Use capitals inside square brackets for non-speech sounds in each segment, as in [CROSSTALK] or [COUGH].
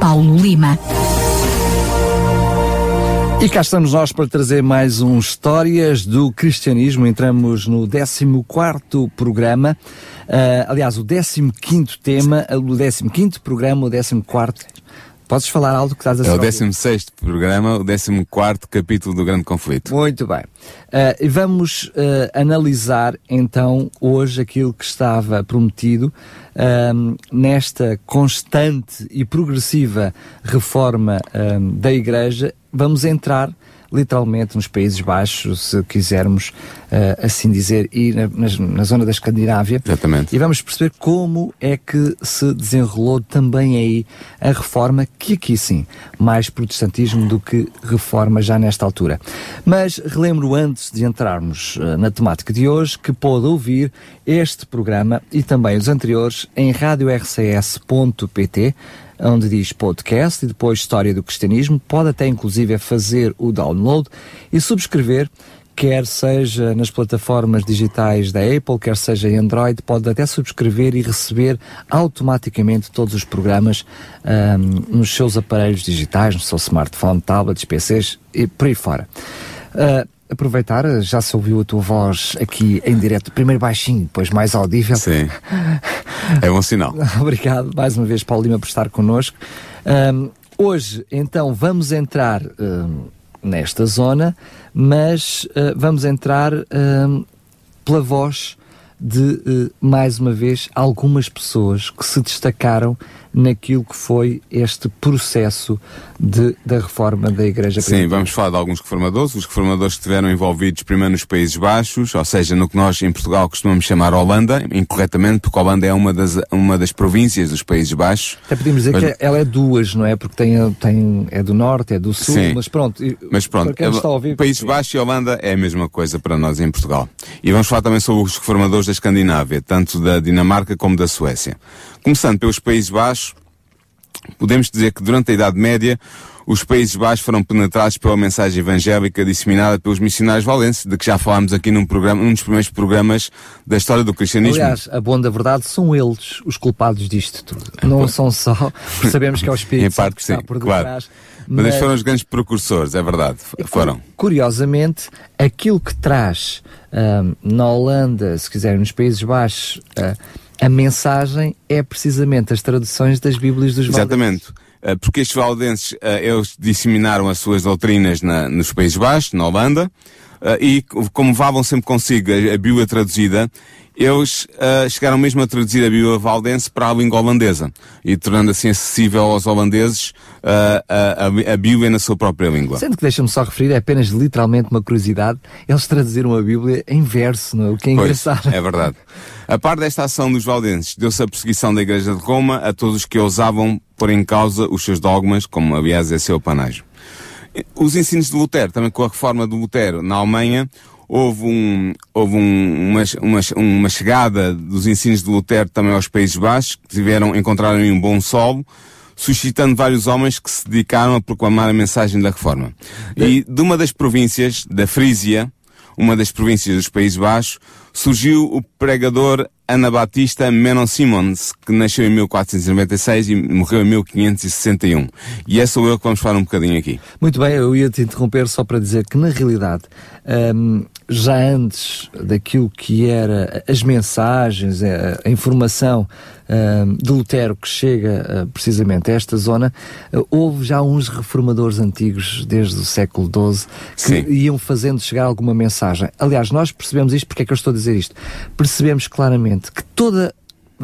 Paulo Lima. E cá estamos nós para trazer mais um Histórias do Cristianismo. Entramos no 14 programa. Uh, aliás, o 15 tema, o 15 programa, o 14 Podes falar algo que estás a É o 16 programa, o 14 capítulo do Grande Conflito. Muito bem. Uh, vamos uh, analisar então hoje aquilo que estava prometido uh, nesta constante e progressiva reforma da Igreja. Vamos entrar literalmente nos Países Baixos, se quisermos uh, assim dizer, e na, na, na, zona da Escandinávia. Exatamente. E vamos perceber como é que se desenrolou também aí a reforma, que aqui sim, mais protestantismo do que reforma já nesta altura. Mas relembro antes de entrarmos uh, na temática de hoje que pode ouvir este programa e também os anteriores em radiorcs.pt onde diz podcast e depois História do Cristianismo. Pode até inclusive fazer o download e subscrever quer seja nas plataformas digitais da Apple, quer seja em Android, pode até subscrever e receber automaticamente todos os programas um, nos seus aparelhos digitais, no seu smartphone, tablets, PCs e por aí fora. Uh, aproveitar, já se ouviu a tua voz aqui em direto, primeiro baixinho, depois mais audível. Sim. É um sinal. [LAUGHS] Obrigado mais uma vez, Paulo Lima, por estar connosco. Um, hoje, então, vamos entrar um, nesta zona, mas uh, vamos entrar um, pela voz de, uh, mais uma vez, algumas pessoas que se destacaram naquilo que foi este processo de, da reforma da Igreja Sim, vamos falar de alguns reformadores, os reformadores que estiveram envolvidos primeiro nos Países Baixos, ou seja, no que nós em Portugal costumamos chamar Holanda, incorretamente, porque Holanda é uma das, uma das províncias dos Países Baixos. Até podemos dizer mas... que ela é duas, não é? Porque tem, tem, é do Norte, é do Sul, Sim. mas pronto. Mas pronto, é, ouvir, Países Baixos e Holanda é a mesma coisa para nós em Portugal. E vamos falar também sobre os reformadores da Escandinávia, tanto da Dinamarca como da Suécia. Começando pelos Países Baixos, podemos dizer que durante a Idade Média os Países Baixos foram penetrados pela mensagem evangélica disseminada pelos missionários valenses, de que já falámos aqui num, programa, num dos primeiros programas da história do cristianismo. Aliás, a boa da verdade são eles os culpados disto tudo. Não são só, [LAUGHS] sabemos que é o Espírito [LAUGHS] em parte, que sim, por detrás. Claro. Mas, eles foram os grandes precursores, é verdade. Foram. Curiosamente, aquilo que traz um, na Holanda, se quiserem, nos Países Baixos, uh, a mensagem é precisamente as traduções das Bíblias dos Exatamente. Valdenses. Eh, porque estes valdenses, eh, eles disseminaram as suas doutrinas na, nos Países Baixos, na Holanda, e como levavam sempre consigo a, a Bíblia traduzida, eles uh, chegaram mesmo a traduzir a Bíblia valdense para a língua holandesa e tornando assim acessível aos holandeses uh, a, a, Bíblia na sua própria língua. Sendo que deixa-me só referir, é apenas literalmente uma curiosidade, eles traduziram a Bíblia em verso, não é? o que é pois, engraçado. É verdade. A par desta ação dos valdenses, deu-se a perseguição da Igreja de Roma a todos os que ousavam pôr em causa os seus dogmas, como aliás é seu panágio. Os ensinos de Lutero, também com a reforma de Lutero na Alemanha, houve, um, houve um, uma, uma, uma, chegada dos ensinos de Lutero também aos Países Baixos, que tiveram, encontraram um bom solo, suscitando vários homens que se dedicaram a proclamar a mensagem da reforma. E de uma das províncias, da Frísia, uma das províncias dos Países Baixos, surgiu o pregador Anabatista Menon Simons, que nasceu em 1496 e morreu em 1561. E é sou eu que vamos falar um bocadinho aqui. Muito bem, eu ia te interromper só para dizer que, na realidade, um, já antes daquilo que era as mensagens, a, a informação uh, de Lutero que chega uh, precisamente a esta zona, uh, houve já uns reformadores antigos desde o século XII que Sim. iam fazendo chegar alguma mensagem. Aliás, nós percebemos isto, porque é que eu estou a dizer isto? Percebemos claramente que toda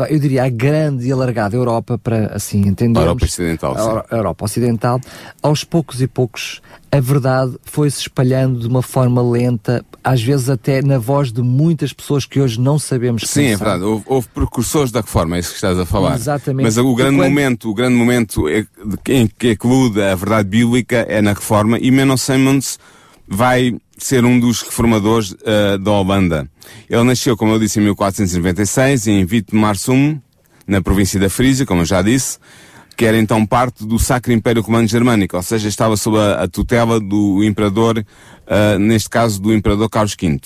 eu diria, a grande e alargada Europa, para assim entendermos. Europa Ocidental, sim. A Europa Ocidental, aos poucos e poucos, a verdade foi se espalhando de uma forma lenta, às vezes até na voz de muitas pessoas que hoje não sabemos Sim, quem é são. verdade. Houve, houve precursores da reforma, é isso que estás a falar. Exatamente. Mas o grande quando- momento, o grande momento é- em que eclude a verdade bíblica é na reforma e Menno Simons vai ser um dos reformadores eh, da Holanda. Ele nasceu, como eu disse, em 1496, em Wittmarsum, na província da Frísia, como eu já disse, que era então parte do Sacro Império Romano Germânico, ou seja, estava sob a, a tutela do imperador, ah, neste caso do imperador Carlos V.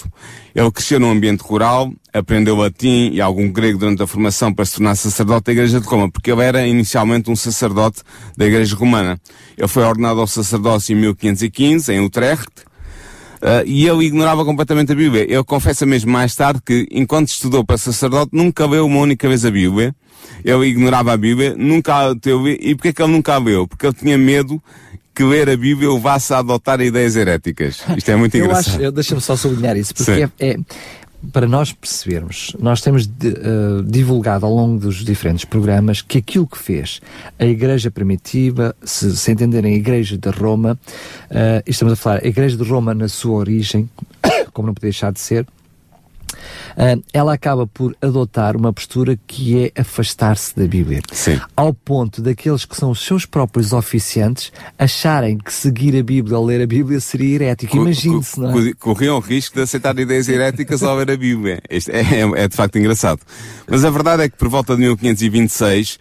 Ele cresceu num ambiente rural, aprendeu latim e algum grego durante a formação para se tornar sacerdote da Igreja de Roma, porque ele era inicialmente um sacerdote da Igreja Romana. Ele foi ordenado ao sacerdócio em 1515, em Utrecht, Uh, e ele ignorava completamente a Bíblia. Ele confessa mesmo mais tarde que, enquanto estudou para sacerdote, nunca leu uma única vez a Bíblia. Ele ignorava a Bíblia, nunca a teve. E porquê que ele nunca a leu? Porque ele tinha medo que ler a Bíblia o levasse a adotar ideias heréticas. Isto é muito Eu engraçado. acho, eu- deixa-me só sublinhar isso, porque é, é- para nós percebermos, nós temos de, eh, divulgado ao longo dos diferentes programas que aquilo que fez a Igreja Primitiva, se, se entenderem a Igreja de Roma, e estamos a falar a Igreja de Roma na sua origem, [COUGHS] como não podia deixar de ser, ela acaba por adotar uma postura que é afastar-se da Bíblia. Sim. Ao ponto daqueles que são os seus próprios oficiantes acharem que seguir a Bíblia ou ler a Bíblia seria herético. Co- Imagine-se, não é? co- Corriam o risco de aceitar ideias heréticas ao ler a Bíblia. Isto é, é- é de facto engraçado. Mas a verdade é que por volta de 1526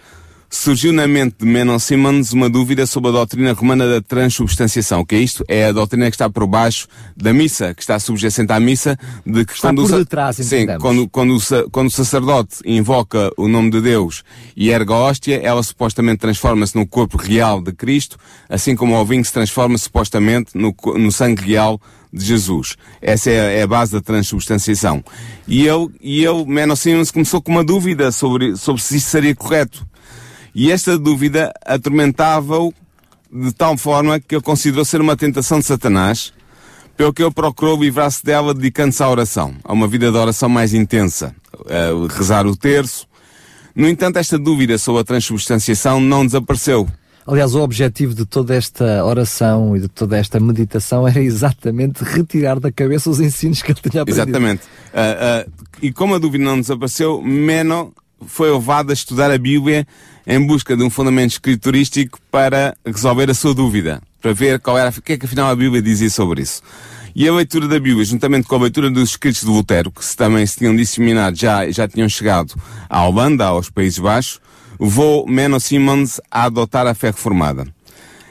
surgiu na mente de Menon Simons uma dúvida sobre a doutrina romana da transubstanciação. O que é isto? É a doutrina que está por baixo da missa, que está subjacente à missa, de que Está quando o por sa- detrás, Sim, quando, quando, o quando o sacerdote invoca o nome de Deus e erga a hóstia, ela supostamente transforma-se no corpo real de Cristo, assim como o vinho se transforma supostamente no, no sangue real de Jesus. Essa é a, é base da transubstanciação. E eu, e eu, Menno Simons, começou com uma dúvida sobre, sobre se isso seria correto. E esta dúvida atormentava-o de tal forma que ele considerou ser uma tentação de Satanás, pelo que ele procurou livrar-se dela dedicando-se à oração, a uma vida de oração mais intensa, a rezar o terço. No entanto, esta dúvida sobre a transubstanciação não desapareceu. Aliás, o objetivo de toda esta oração e de toda esta meditação era exatamente retirar da cabeça os ensinos que ele tinha aprendido. Exatamente. Ah, ah, e como a dúvida não desapareceu, Meno foi levado a estudar a Bíblia em busca de um fundamento escriturístico para resolver a sua dúvida, para ver qual era, o que é que afinal a Bíblia dizia sobre isso. E a leitura da Bíblia, juntamente com a leitura dos escritos de Lutero, que se também se tinham disseminado, já, já tinham chegado à Holanda, aos Países Baixos, levou Menno Simons a adotar a fé reformada.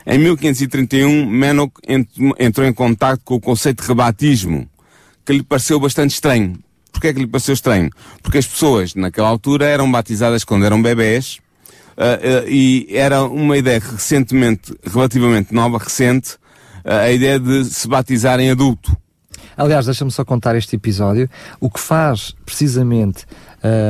Em 1531, Meno ent- entrou em contato com o conceito de rebatismo, que lhe pareceu bastante estranho. Porquê é que lhe pareceu estranho? Porque as pessoas, naquela altura, eram batizadas quando eram bebés, e era uma ideia recentemente, relativamente nova, recente, ah, a ideia de se batizar em adulto. Aliás, deixa-me só contar este episódio. O que faz, precisamente,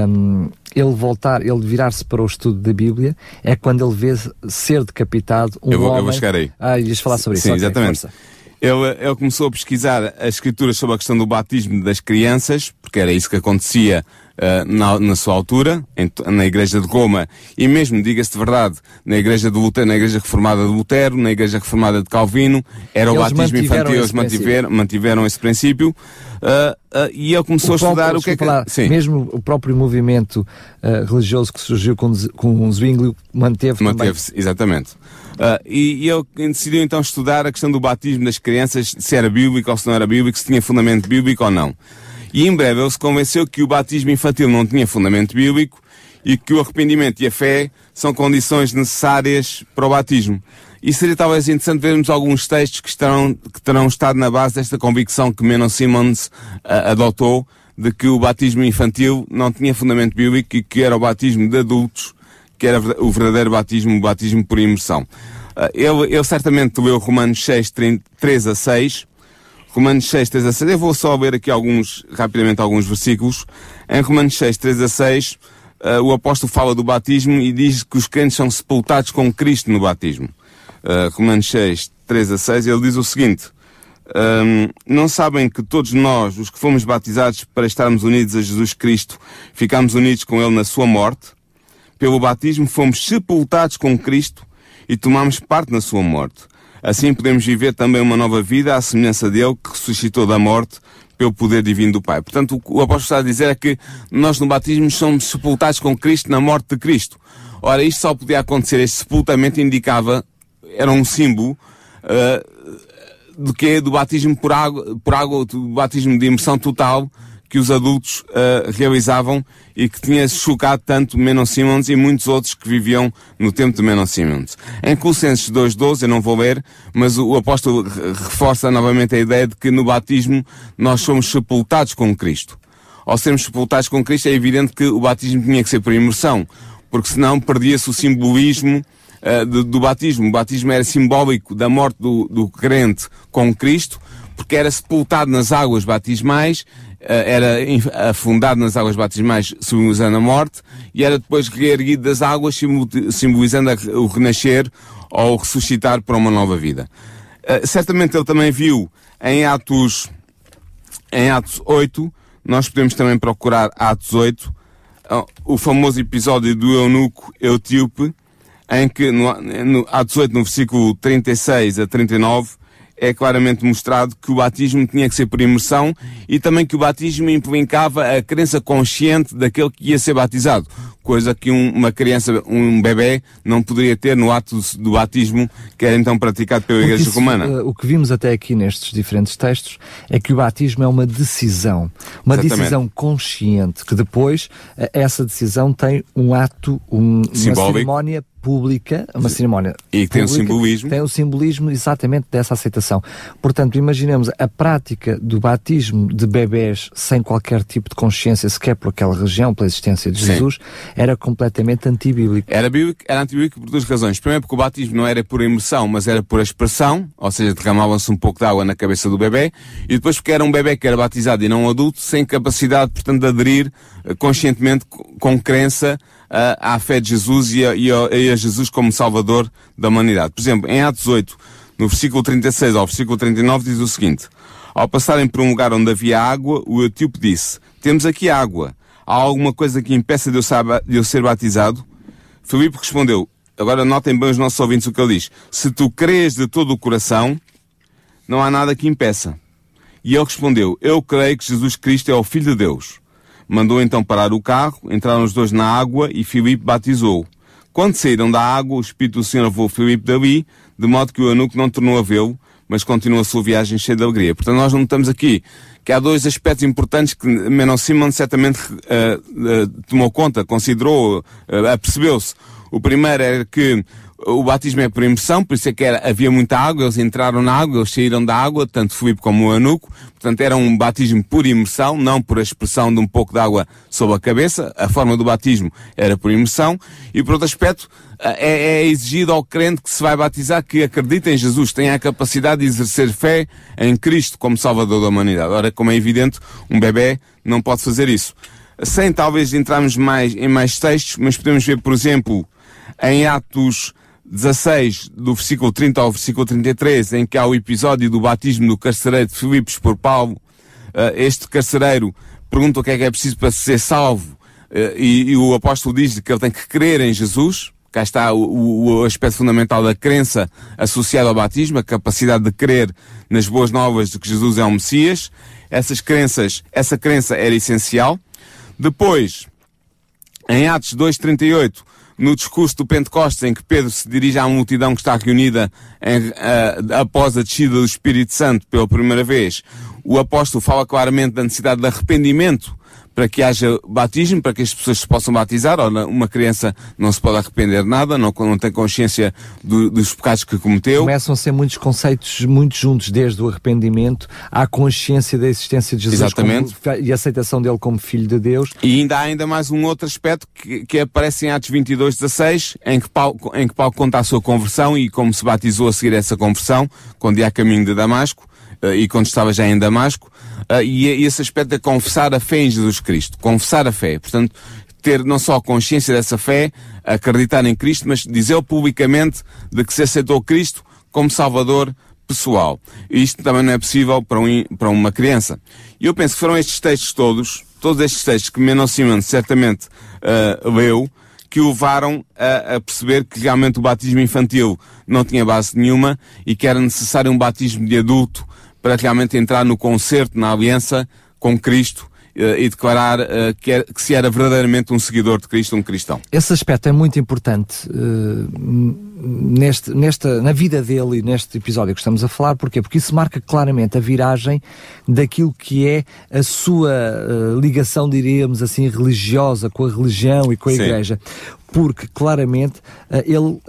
hum, ele voltar, ele virar-se para o estudo da Bíblia, é quando ele vê ser decapitado um Eu vou- eu homem... vou chegar aí. Ah, ias falar sobre isso. Sim, Ok, exatamente. força. Ele, ele começou a pesquisar as escrituras sobre a questão do batismo das crianças, porque era isso que acontecia ah, na, na sua altura, em na Igreja de Roma, e mesmo, diga-se de verdade, na Igreja de Lutero, na Igreja Reformada de Lutero, na Igreja Reformada de Calvino, era o Eles batismo mantiveram infantil, eles mantiveram, mantiveram esse princípio, ah, ah, e ele começou a próprio- estudar o que é que... lá, Sim. Mesmo o próprio movimento ah, religioso que surgiu com, com Zwinglio manteve. Manteve-se, exatamente. E, e ele decidiu então estudar a questão do batismo das crianças, se era bíblico ou se não era bíblico, se tinha fundamento bíblico ou não. E em breve ele se convenceu que o batismo infantil não tinha fundamento bíblico e que o arrependimento e a fé são condições necessárias para o batismo. E seria talvez interessante vermos alguns textos que, estarão, que terão estado na base desta convicção que Menon Simmons ah, adotou de que o batismo infantil não tinha fundamento bíblico e que era o batismo de adultos que era o verdadeiro batismo, o batismo por imersão. Ah, ele, ele certamente leu Romanos 6, 30 3 a 6. Romanos 6, 3 a 6. Eu vou só ler aqui alguns, rapidamente alguns versículos. Em Romanos 6, 3 a 6, ah, o apóstolo fala do batismo e diz que os crentes são sepultados com Cristo no batismo. Ah, Romanos 6, 3 a 6, ele diz o seguinte, Um, não sabem que todos nós, os que fomos batizados para estarmos unidos a Jesus Cristo, ficamos unidos com Ele na sua morte? Pelo batismo fomos sepultados com Cristo e tomamos parte na sua morte. Assim podemos viver também uma nova vida à semelhança dele que ressuscitou da morte pelo poder divino do Pai. Portanto, o o apóstolo está a dizer é que nós no batismo somos sepultados com Cristo na morte de Cristo. Ora, isto só podia acontecer, este sepultamento indicava, era um símbolo uh, do que do batismo por água, por água, do batismo de imersão total que os adultos uh, realizavam e que tinha chocado tanto Menon Simmons e muitos outros que viviam no tempo de Menon Simmons. Em Colossenses 2.12, eu não vou ler, mas o, o apóstolo reforça novamente a ideia de que no batismo nós somos sepultados com Cristo. Ao sermos sepultados com Cristo é evidente que o batismo tinha que ser por imersão, porque senão perdia-se o simbolismo uh, do, do, batismo. O batismo era simbólico da morte do, do crente com Cristo, porque era sepultado nas águas batismais era afundado nas águas batismais, simbolizando a morte, e era depois reerguido das águas, simbolizando o renascer ou o ressuscitar para uma nova vida. Uh, certamente ele também viu em Atos, em Atos 8, nós podemos também procurar Atos 8, uh, o famoso episódio do eunuco etíope, em que no, no Atos 8, no versículo 36 a 39, é claramente mostrado que o batismo tinha que ser por imersão e também que o batismo implicava a crença consciente daquele que ia ser batizado, coisa que um, uma criança, um bebê, não poderia ter no ato do batismo que era então praticado pela Igreja isso, Romana. Uh, o que vimos até aqui nestes diferentes textos é que o batismo é uma decisão, uma Exatamente. decisão consciente, que depois uh, essa decisão tem um ato, um, uma cerimónia pública, uma cerimónia. E que tem o simbolismo. Tem o simbolismo exatamente dessa aceitação. Portanto, imaginemos a prática do batismo de bebés sem qualquer tipo de consciência, sequer por aquela região, pela existência de Sim. Era completamente antibíblico. Era, bíblico, era antibíblico por duas razões. Primeiro, porque o batismo não era por imersão, mas era por expressão, ou seja, derramava-se um pouco de água na cabeça do bebê, e depois porque era um bebê que era batizado e não um adulto, sem capacidade, portanto, de aderir eh, conscientemente, com crença, à fé de Jesus e a, e, a, e a, Jesus como Salvador da humanidade. Por exemplo, em Atos 8, no versículo 36 ao versículo 39, diz o seguinte: Ao passarem por um lugar onde havia água, o etíope disse: Temos aqui água. Há alguma coisa que impeça de eu, ser batizado? Filipe respondeu: Agora notem bem os nossos ouvintes o que ele diz. Se tu crês de todo o coração, não há nada que impeça. E ele respondeu: Eu creio que Jesus Cristo é o Filho de Deus. Mandou então parar o carro, entraram os dois na água e Filipe batizou. Quando saíram da água, o Espírito do Senhor levou Filipe dali, de modo que o eunuco não tornou a vê-lo, mas continuou a sua viagem cheia de alegria. Portanto, nós notamos aqui que há dois aspectos importantes que Menon Simon certamente uh, uh, tomou conta, considerou, uh, apercebeu-se. O primeiro era que o batismo é por imersão, por isso é que era, havia muita água, eles entraram na água, eles saíram da água, tanto Filipe como o Anuco, portanto era um batismo por imersão, não por a expressão de um pouco de água sobre a cabeça, a forma do batismo era por imersão, e por outro aspecto, é, é exigido ao crente que se vai batizar que acredita em Jesus, tenha a capacidade de exercer fé em Cristo como Salvador da humanidade. Ora, como é evidente, um bebê não pode fazer isso. Sem talvez entrarmos mais, em mais textos, mas podemos ver, por exemplo, em Atos 16, do versículo 30 ao versículo 33, em que há o episódio do batismo do carcereiro de Filipos por Paulo, uh, este carcereiro pergunta o que é que é preciso para ser salvo, uh, e, e, o apóstolo diz que ele tem que crer em Jesus. Cá está o, o, aspecto fundamental da crença associada ao batismo, a capacidade de crer nas boas novas de que Jesus é o Messias. Essas crenças, essa crença era essencial. Depois, em Atos 2.38, no discurso do Pentecostes, em que Pedro se dirige à multidão que está reunida em, uh, após a descida do Espírito Santo pela primeira vez, o apóstolo fala claramente da necessidade de arrependimento para que haja batismo, para que as pessoas se possam batizar. Ora, uma criança não se pode arrepender de nada, não, não tem consciência do, dos pecados que cometeu. Começam a ser muitos conceitos muito juntos, desde o arrependimento à consciência da existência de Jesus Exatamente. Como, e a aceitação dele como Filho de Deus. E ainda há ainda mais um outro aspecto que, que aparece em Atos 22, 16, em que, Paulo, em que Paulo conta a sua conversão e como se batizou a seguir essa conversão, quando ia a caminho de Damasco. Uh, e quando estava já em Damasco, uh, e, esse aspecto de confessar a fé em Jesus Cristo, confessar a fé, portanto, ter não só consciência dessa fé, acreditar em Cristo, mas dizer publicamente de que se aceitou Cristo como Salvador pessoal. Isto também não é possível para, um, para uma criança. E eu penso que foram estes textos todos, todos estes textos que Menon Simons certamente uh, leu, que o levaram a, a, perceber que realmente o batismo infantil não tinha base nenhuma e que era necessário um batismo de adulto para realmente entrar no concerto, na aliança com Cristo uh, e declarar uh, que, se era verdadeiramente um seguidor de Cristo, um cristão. Esse aspecto é muito importante uh, neste, nesta, na vida dele e neste episódio que estamos a falar. Porquê? Porque isso marca claramente a viragem daquilo que é a sua ligação, diríamos assim, religiosa com a religião e com a Sim. Igreja porque claramente ele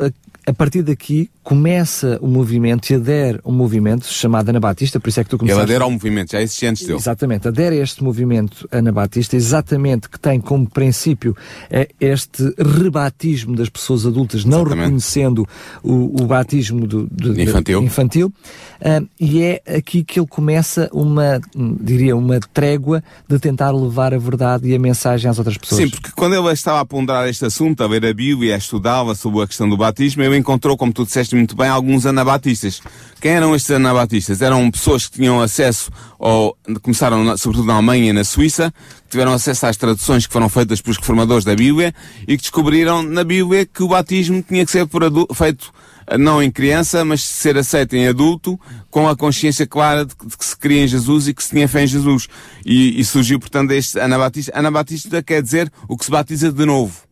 a partir daqui começa o movimento e adere um movimento chamado Anabatista, por isso é que tu começaste... Ele adere ao movimento, já existia antes dele. Exatamente, adere a este movimento Anabatista, exatamente que tem como princípio é este rebatismo das pessoas adultas, não exatamente. reconhecendo o, o batismo do, do, infantil, infantil uh, e é aqui que ele começa uma, diria, uma trégua de tentar levar a verdade e a mensagem às outras pessoas. Sim, porque quando ele estava a ponderar este assunto, a ver a Bíblia, a estudá-la sobre a questão do batismo, ele encontrou, como tu disseste muito bem, alguns anabatistas. Quem eram estes anabatistas? Eram pessoas que tinham acesso, ou começaram sobretudo na Alemanha e na Suíça, que tiveram acesso às traduções que foram feitas pelos reformadores da Bíblia e que descobriram na Bíblia que o batismo tinha que ser feito não em criança, mas ser aceito em adulto, com a consciência clara de que, de que se cria em Jesus e que se tinha fé em Jesus. E, e surgiu, portanto, este anabatista. Anabatista quer dizer o que se batiza de novo.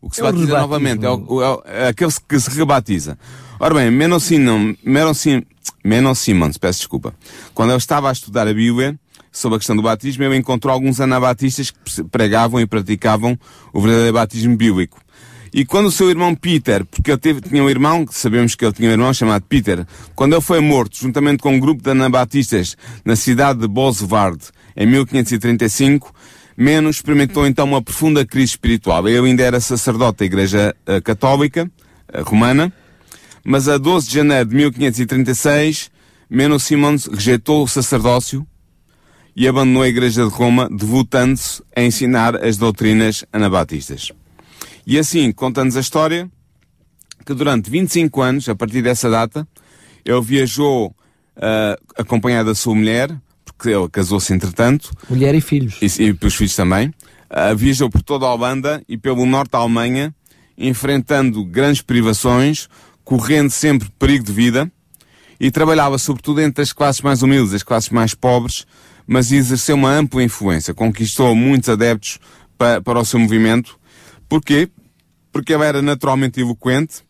O que se é batiza novamente. É, o, é, é, aquele que se rebatiza. Ora bem, Menon Simons, peço desculpa. Quando eu estava a estudar a Bíblia, sobre a questão do batismo, eu encontrou alguns anabatistas que pregavam e praticavam o verdadeiro batismo bíblico. E quando o seu irmão Peter, porque ele teve, tinha um irmão, sabemos que ele tinha um irmão chamado Peter, quando ele foi morto, juntamente com um grupo de anabatistas na cidade de Bosvard, em 1535, Menos experimentou então uma profunda crise espiritual. Ele ainda era sacerdote da Igreja uh, Católica uh, Romana, mas a 12 de janeiro de 1536, Menos Simons rejeitou o sacerdócio e abandonou a Igreja de Roma, devotando-se a ensinar as doutrinas anabatistas. E assim, conta-nos a história que durante 25 anos, a partir dessa data, ele viajou uh, acompanhado da sua mulher, porque ele casou-se entretanto. Mulher e filhos. E, e pelos filhos também. Uh, viajou por toda a Holanda e pelo norte da Alemanha, enfrentando grandes privações, correndo sempre perigo de vida, e trabalhava sobretudo entre as classes mais humildes, as classes mais pobres, mas exerceu uma ampla influência, conquistou muitos adeptos para, para o seu movimento Porquê? Porque ele era naturalmente eloquente,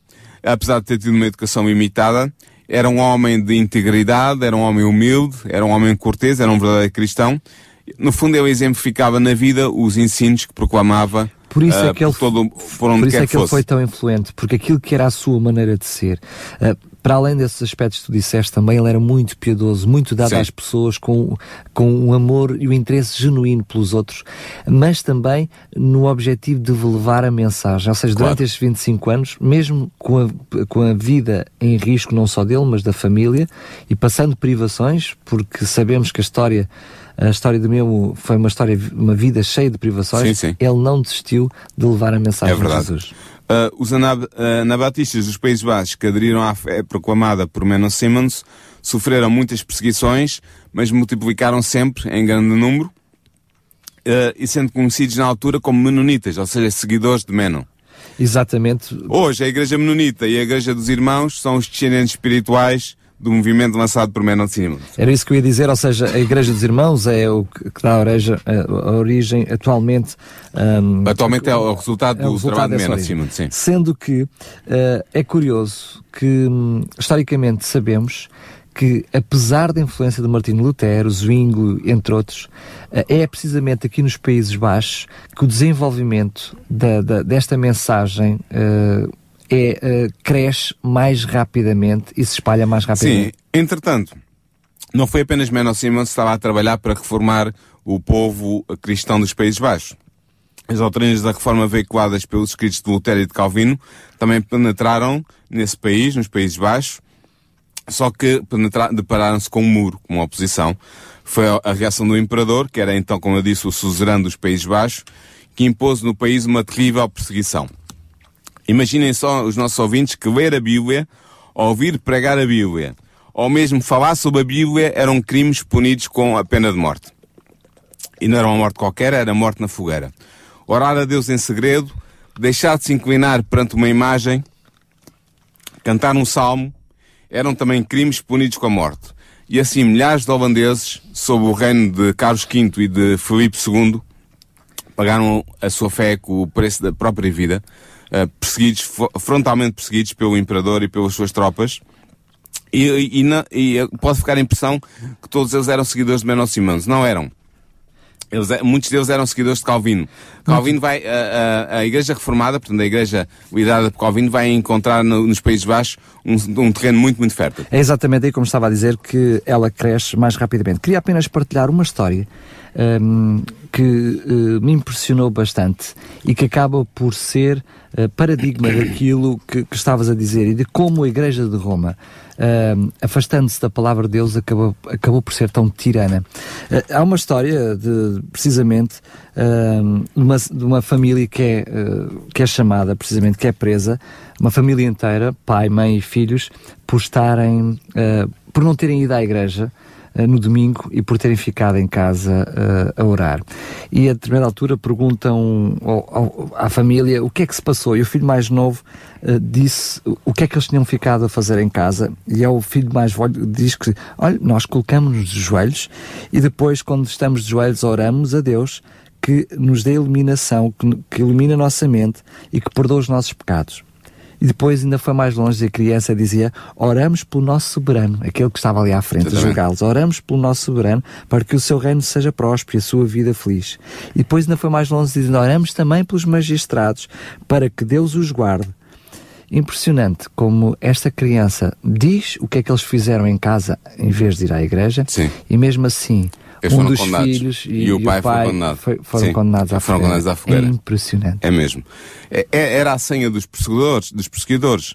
apesar de ter tido uma educação limitada, era um homem de integridade, era um homem humilde, era um homem cortês, era um verdadeiro cristão. No fundo, ele exemplificava na vida os ensinos que proclamava por isso uh, é que ele, todo, por, isso é que, ele foi tão influente, porque aquilo que era a sua maneira de ser, uh, para além desses aspectos que tu disseste também, ele era muito piedoso, muito dado Sim. às pessoas, com, com um amor e um interesse genuíno pelos outros, mas também no objetivo de levar a mensagem. Ou seja, durante estes 25 anos, mesmo com a, com a vida em risco, não só dele, mas da família, e passando privações, porque sabemos que a história a história do meu foi uma história, uma vida cheia de privações, sim, sim. ele não desistiu de levar a mensagem é de Jesus. Uh, os anab anabatistas dos Países Baixos que aderiram à fé proclamada por Menon Simmons sofreram muitas perseguições, mas multiplicaram sempre em grande número uh, e sendo conhecidos na altura como menonitas, ou seja, seguidores de Menon. Exatamente. Hoje, a Igreja Menonita e a Igreja dos Irmãos são os descendentes espirituais do movimento lançado por Menon Simmons. Era isso que eu ia dizer, ou seja, a Igreja dos Irmãos é o que dá a origem, a origem atualmente. Um, atualmente é o resultado é o do resultado trabalho de Menon Simmons, sim. Sendo que uh, é curioso que, um, historicamente, sabemos que, apesar da influência de Martinho Lutero, Zwingli, entre outros, uh, é precisamente aqui nos Países Baixos que o desenvolvimento da, da, desta mensagem uh, é, uh, cresce mais rapidamente e se espalha mais rapidamente. Sim, entretanto, não foi apenas Menno Simons que estava a trabalhar para reformar o povo cristão dos Países Baixos. As doutrinas da reforma veiculadas pelos escritos de Lutero e de Calvino também penetraram nesse país, nos Países Baixos, só que depararam-se com um muro, com uma oposição. Foi a reação do imperador, que era então, como eu disse, o suzerano dos Países Baixos, que impôs no país uma terrível perseguição. Imaginem só os nossos ouvintes que ler a Bíblia, ouvir pregar a Bíblia, ou mesmo falar sobre a Bíblia eram crimes punidos com a pena de morte. E não era uma morte qualquer, era morte na fogueira. Orar a Deus em segredo, deixar de se inclinar perante uma imagem, cantar um salmo, eram também crimes punidos com a morte. E assim milhares de holandeses, sob o reino de Carlos V e de Filipe II, pagaram a sua fé com o preço da própria vida, perseguidos, frontalmente perseguidos pelo imperador e pelas suas tropas. E, e, e, na, e pode ficar a impressão que todos eles eram seguidores de Simões. Não eram. Eles, muitos deles eram seguidores de Calvino. Calvino vai, a, a, a Igreja Reformada, portanto a Igreja liderada por Calvino, vai encontrar no, nos Países Baixos um, um, terreno muito, muito fértil. É exatamente aí como estava a dizer que ela cresce mais rapidamente. Queria apenas partilhar uma história um, que uh, me impressionou bastante e que acaba por ser uh, paradigma daquilo que, que, estavas a dizer e de como a Igreja de Roma, uh, afastando-se da palavra de Deus, acabou, acabou por ser tão tirana. há uma história de, precisamente, de uma, de, uma, família que é, que é chamada, precisamente, que é presa, uma família inteira, pai, mãe e filhos, por estarem, por não terem ido à igreja, no domingo e por terem ficado em casa uh, a orar. E a determinada altura perguntam à família o que é que se passou. E o filho mais novo uh, disse o que é que eles tinham ficado a fazer em casa. E é o filho mais velho diz que, olha, nós colocamos-nos de joelhos e depois, quando estamos de joelhos, oramos a Deus que nos dê iluminação, que, que ilumine a nossa mente e que perdoa os nossos pecados. E depois ainda foi mais longe, a criança dizia: Oramos pelo nosso soberano, aquele que estava ali à frente, a julgá-los. Oramos pelo nosso soberano para que o seu reino seja próspero e a sua vida feliz. E depois ainda foi mais longe, dizendo: Oramos também pelos magistrados para que Deus os guarde. Impressionante como esta criança diz o que é que eles fizeram em casa em vez de ir à igreja, Sim. e mesmo assim eles um dos condenados. filhos e, e o pai, pai foi condenado. Foi, foram Sim, condenados à foram fogueira. condenados à fogueira. É impressionante. É mesmo. É, é, era a senha dos perseguidores, dos perseguidores.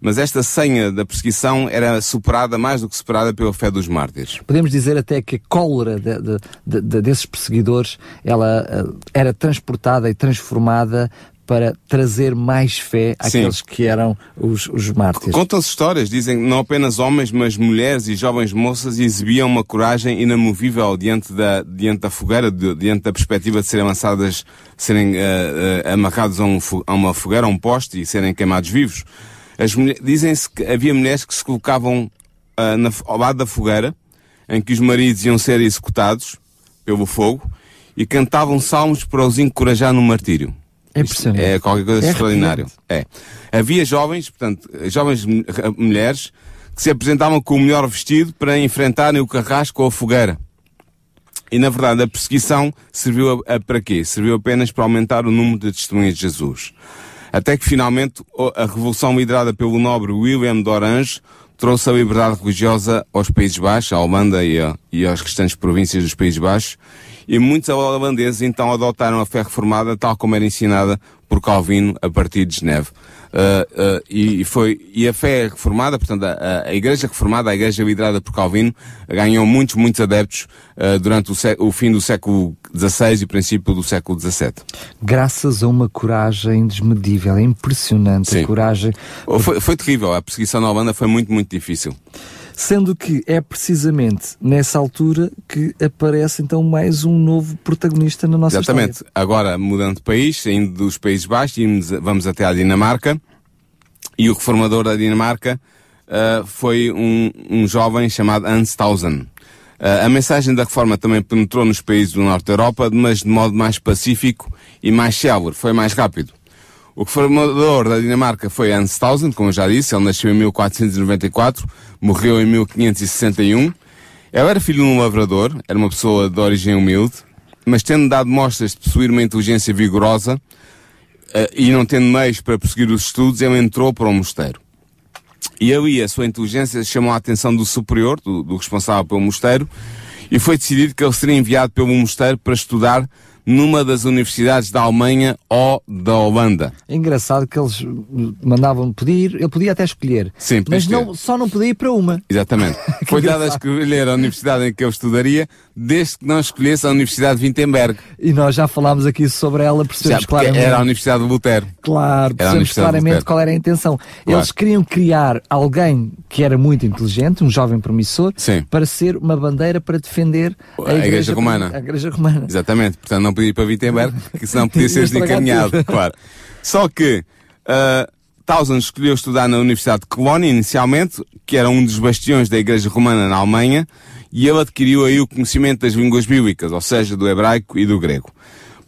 Mas esta senha da perseguição era superada mais do que superada pela fé dos mártires. Podemos dizer até que a cólera de, de, de, desses perseguidores ela uh, era transportada e transformada para trazer mais fé àqueles Sim. que eram os, os mártires. Contam-se histórias, dizem que não apenas homens, mas mulheres e jovens moças exibiam uma coragem inamovível diante da, diante da fogueira, diante da perspectiva de serem lançadas, serem uh, uh, amarrados a, um, a, uma fogueira, a um poste e serem queimados vivos. Dizem-se que havia mulheres que se colocavam uh, na, ao lado da fogueira, em que os maridos iam ser executados pelo fogo, e cantavam salmos para os encorajar no martírio. É impressionante. É qualquer coisa é extraordinária. É. Havia jovens, portanto, jovens mulheres que se apresentavam com o melhor vestido para enfrentarem o carrasco ou a fogueira. E na verdade a perseguição serviu a, a, para quê? Serviu apenas para aumentar o número de testemunhas de Jesus. Até que finalmente a revolução liderada pelo nobre William de Orange trouxe a liberdade religiosa aos Países Baixos, à Holanda e, a, e às restantes províncias dos Países Baixos, e muitos holandeses então adotaram a fé reformada tal como era ensinada por Calvino a partir de Geneve. Uh, uh, e, foi, e a fé reformada, portanto, a, a, Igreja reformada, a Igreja liderada por Calvino, ganhou muitos, muitos adeptos uh, durante o, o, fim do século XVI e o princípio do século XVII. Graças a uma coragem desmedível, é impressionante Sim. a coragem. Foi, foi terrível, a perseguição na Holanda foi muito, muito difícil. Sendo que é precisamente nessa altura que aparece então mais um novo protagonista na nossa Exatamente. história. Agora, mudando de país, saindo dos Países Baixos, vamos até à Dinamarca. E o reformador da Dinamarca uh, foi um, um, jovem chamado Hans Tausen. Uh, a mensagem da reforma também penetrou nos países do norte da Europa, mas de modo mais pacífico e mais célebre, foi mais rápido. O reformador da Dinamarca foi Hans Tausen, como eu já disse, ele nasceu em 1494, morreu em 1561. Ele era filho de um lavrador, era uma pessoa de origem humilde, mas tendo dado mostras de possuir uma inteligência vigorosa uh, e não tendo meios para prosseguir os estudos, ele entrou para o mosteiro. E ali a sua inteligência chamou a atenção do superior, do, do responsável pelo mosteiro, e foi decidido que ele seria enviado pelo mosteiro para estudar numa das universidades da Alemanha ou da Holanda. É engraçado que eles mandavam pedir, ele podia até escolher. Sim, mas não, só não podia ir para uma. Exatamente. [LAUGHS] Foi dado a escolher a universidade em que eu estudaria, desde que não escolhesse a Universidade de Wittenberg. E nós já falámos aqui sobre ela, Já, percebemos porque claramente. era a Universidade de Lutero. Claro, percebemos claramente qual era a intenção. Claro. Eles queriam criar alguém que era muito inteligente, um jovem promissor, Sim. para ser uma bandeira para defender a, A Igreja Romana. A Igreja Romana. Exatamente. Portanto, não podia ir para Wittenberg, que senão podia [LAUGHS] ser tudo. Claro. Só que uh, escolheu estudar na Universidade de Colónia, inicialmente, que era um dos bastiões da Igreja Romana na Alemanha, e ele adquiriu aí o conhecimento das línguas bíblicas, ou seja, do hebraico e do grego.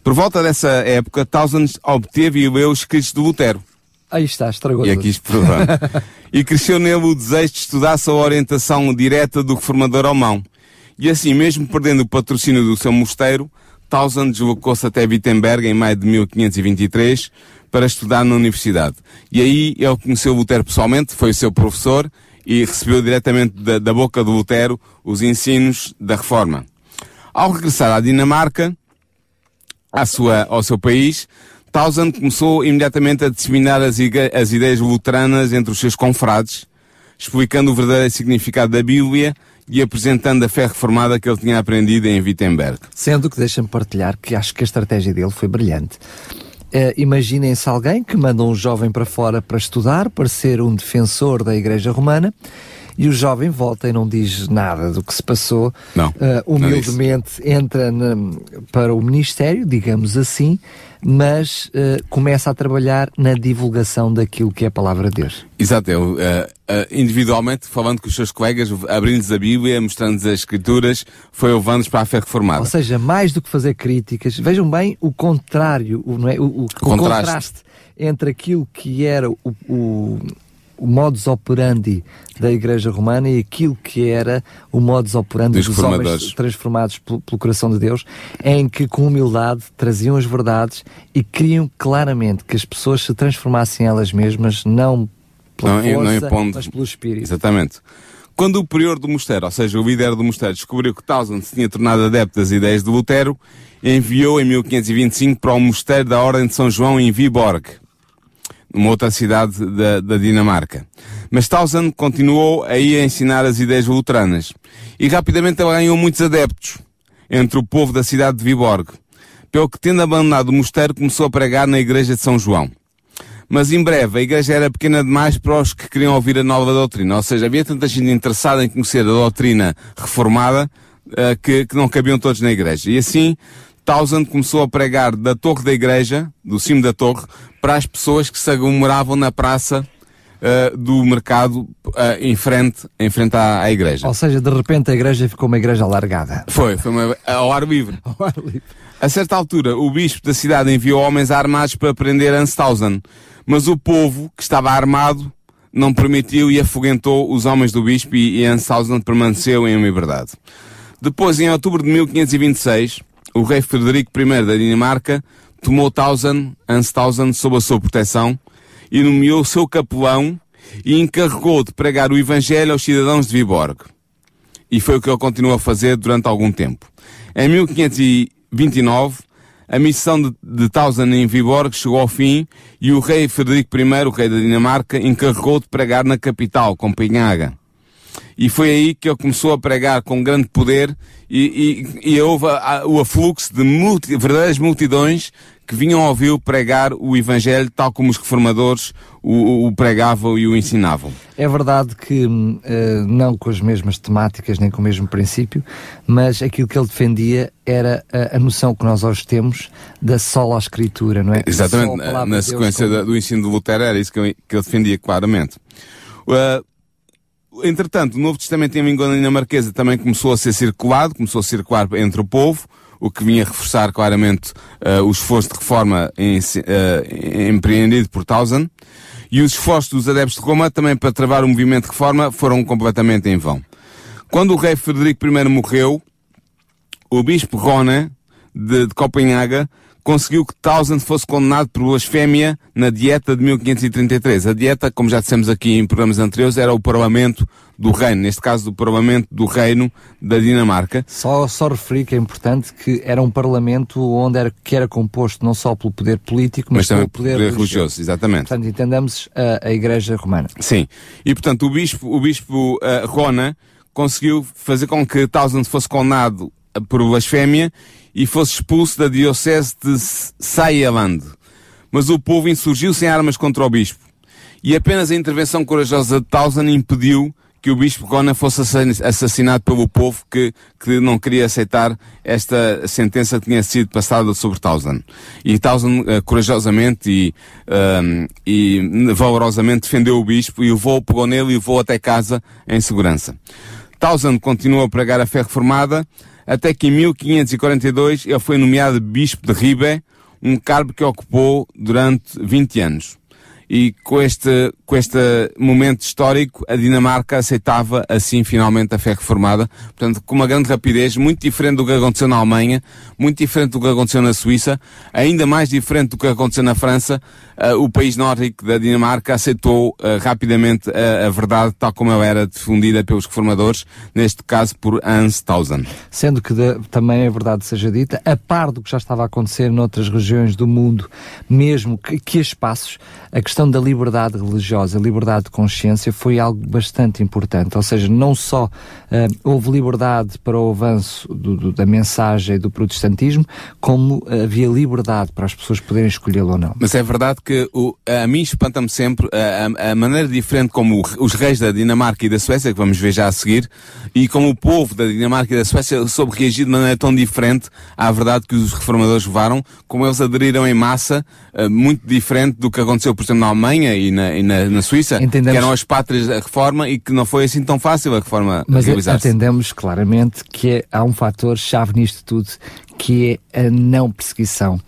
Por volta dessa época, Townsend obteve e leu os escritos de Lutero. Aí está, estragou E aqui isto provando. [LAUGHS] e cresceu nele o desejo de estudar a orientação direta do reformador alemão. E assim, mesmo perdendo o patrocínio do seu mosteiro, Townsend deslocou-se até Wittenberg em maio de 1523 para estudar na universidade. E aí ele conheceu Lutero pessoalmente, foi o seu professor e recebeu diretamente da, da boca do Lutero os ensinos da reforma. Ao regressar à Dinamarca, à sua, ao seu país, Townsend começou imediatamente a disseminar as, as ideias luteranas entre os seus confrades, explicando o verdadeiro significado da Bíblia e apresentando a fé reformada que ele tinha aprendido em Wittenberg. Sendo que deixa-me partilhar que acho que a estratégia dele foi brilhante. Eh, Imaginem-se alguém que manda um jovem para fora para estudar, para ser um defensor da Igreja Romana, e o jovem volta e não diz nada do que se passou. Não, não humildemente entra na- para o ministério, digamos assim, mas eh, começa a trabalhar na divulgação daquilo que é a palavra de Deus. Exato, eu, eh, eh, individualmente, falando com os seus colegas, abrindo-lhes a Bíblia, mostrando-lhes as Escrituras, foi levando-os para a fé reformada. Ou seja, mais do que fazer críticas, vejam bem o contrário, o, não é? o, o- o contraste. contraste. entre aquilo que era o, o, o modus operandi da Igreja Romana e aquilo que era o modus operandi Dos homens transformados pelo, pelo coração de Deus, em que com humildade traziam as verdades e queriam claramente que as pessoas se transformassem elas mesmas, não pela Não, não força, impondo. mas pelo Espírito. Exatamente. Quando o prior do mosteiro, ou seja, o líder do mosteiro, descobriu que Townsend se tinha tornado adepto das ideias de Lutero, enviou em 1525 para o mosteiro da Ordem de São João em Viborg, numa outra cidade da, da Dinamarca. Mas Townsend continuou aí a ensinar as ideias luteranas. E rapidamente ele ganhou muitos adeptos entre o povo da cidade de Viborg. Pelo que, tendo abandonado o mosteiro, começou a pregar na igreja de São João. Mas em breve a igreja era pequena demais para os que queriam ouvir a nova doutrina. Ou seja, havia tanta gente interessada em conhecer a doutrina reformada eh, que, que não cabiam todos na igreja. E assim, Townsend começou a pregar da torre da igreja, do cimo da torre, para as pessoas que se aglomeravam na praça eh, do mercado eh, em frente, em frente à, à igreja. Ou seja, de repente a igreja ficou uma igreja alargada. Foi, foi uma, ao ar livre. [LAUGHS] Ao ar livre. A certa altura, o bispo da cidade enviou homens armados para prender Anstausen, mas o povo, que estava armado, não permitiu e afoguentou os homens do bispo e, e Anstausen permaneceu em liberdade. Depois, em outubro de 1526, o rei Frederico I da Dinamarca tomou Tausen, Anstausen sob a sua proteção e nomeou seu capelão e encarregou de pregar o evangelho aos cidadãos de Viborg. E foi o que ele continuou a fazer durante algum tempo. Em 1529, a missão de, de Tausen em Viborg chegou ao fim e o rei Frederico I, o rei da Dinamarca, encarregou de pregar na capital, Copenhaga. E foi aí que ele começou a pregar com grande poder e, e, e houve a- a- o afluxo de multi, verdadeiras multidões que vinham ouvi-lo pregar o Evangelho tal como os reformadores o, o- pregavam e o ensinavam. É verdade que eh, não com as mesmas temáticas nem com o mesmo princípio, mas aquilo que ele defendia era a, a noção que nós hoje temos da sola escritura, não é? Exatamente, na, sequência como- do ensino de Lutero era isso que eu, que eu defendia claramente. Uh, entretanto, o Novo Testamento em língua dinamarquesa também começou a ser circulado, começou a circular entre o povo, o que vinha reforçar claramente uh, o esforço de reforma em, uh, empreendido por Tausen, e os esforços dos adeptos de Roma também para travar o movimento de reforma foram completamente em vão. Quando o rei Frederico I morreu, o bispo Rona, de, de Copenhaga, conseguiu que Townsend fosse condenado por blasfémia na Dieta de 1533. A Dieta, como já dissemos aqui em programas anteriores, era o Parlamento do Reino, neste caso do Parlamento do Reino da Dinamarca. Só, só referir que é importante que era um Parlamento onde era, que era composto não só pelo poder político, mas, Mas também pelo poder, poder religioso, exatamente. Portanto, entendamos a, a Igreja Romana. Sim. E portanto o bispo, o bispo uh, Rona conseguiu fazer com que Townsend fosse condenado por blasfémia e fosse expulso da diocese de Sayaland. Mas o povo insurgiu sem armas contra o bispo. E apenas a intervenção corajosa de Townsend impediu que o bispo Rona fosse assassinado pelo povo que, que não queria aceitar esta sentença que tinha sido passada sobre Townsend. E Townsend uh, corajosamente e, um, e valorosamente defendeu o bispo e levou, pegou nele e levou até casa em segurança. Townsend continuou a pregar a fé reformada até que em 1542 ele foi nomeado bispo de Ribe, um cargo que ocupou durante 20 anos. E com este, com este momento histórico a Dinamarca aceitava assim finalmente a fé reformada, portanto com uma grande rapidez, muito diferente do que aconteceu na Alemanha, muito diferente do que aconteceu na Suíça, ainda mais diferente do que aconteceu na França, o país nórdico da Dinamarca aceitou uh, rapidamente a, a, verdade tal como ela era difundida pelos reformadores, neste caso por Hans Tausen. Sendo que de, também a verdade seja dita, a par do que já estava a acontecer noutras regiões do mundo, mesmo que, que espaços, a questão da liberdade religiosa, a liberdade de consciência foi algo bastante importante. Ou seja, não só uh, houve liberdade para o avanço do, do, da mensagem do protestantismo, como havia liberdade para as pessoas poderem escolhê-lo ou não. Mas é verdade que o, a mim espanta-me sempre a, a, maneira diferente como os reis da Dinamarca e da Suécia, que vamos ver já a seguir, e como o povo da Dinamarca e da Suécia soube reagir de maneira tão diferente à verdade que os reformadores levaram, como eles aderiram em massa, uh, muito diferente do que aconteceu, por exemplo, na Alemanha e na, e na, na Suíça, entendemos... que eram as pátrias da reforma e que não foi assim tão fácil a reforma Mas realizar-se. entendemos claramente que é, há um fator chave nisto tudo, que é a não perseguição.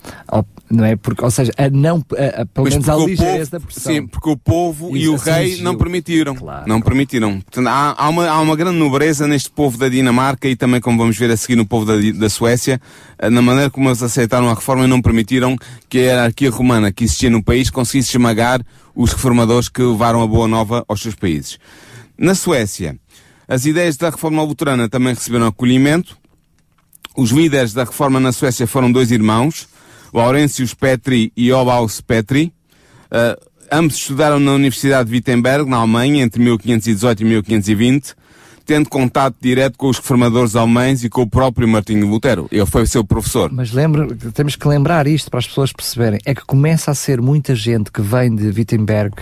Não é? Porque, ou seja, a não, a, a, pelo menos a ligeireza da pressão. Sim, porque o povo Isso e o rei não permitiram. Claro. Não permitiram. Portanto, há, há, uma, há uma grande nobreza neste povo da Dinamarca e também, como vamos ver a seguir, no povo da, da Suécia, eh, na maneira como eles aceitaram a reforma e não permitiram que a hierarquia romana que existia no país conseguisse esmagar os reformadores que levaram a boa nova aos seus países. Na Suécia, as ideias da reforma luterana também receberam acolhimento. Os líderes da reforma na Suécia foram dois irmãos, Laurentius Petri e Olaus Petri. Uh, ambos estudaram na Universidade de Wittenberg, na Alemanha, entre 1518 e 1520, tendo contato direto com os reformadores alemães e com o próprio Martinho Lutero. Ele foi seu professor. Mas lembra, temos que lembrar isto para as pessoas perceberem. É que começa a ser muita gente que vem de Wittenberg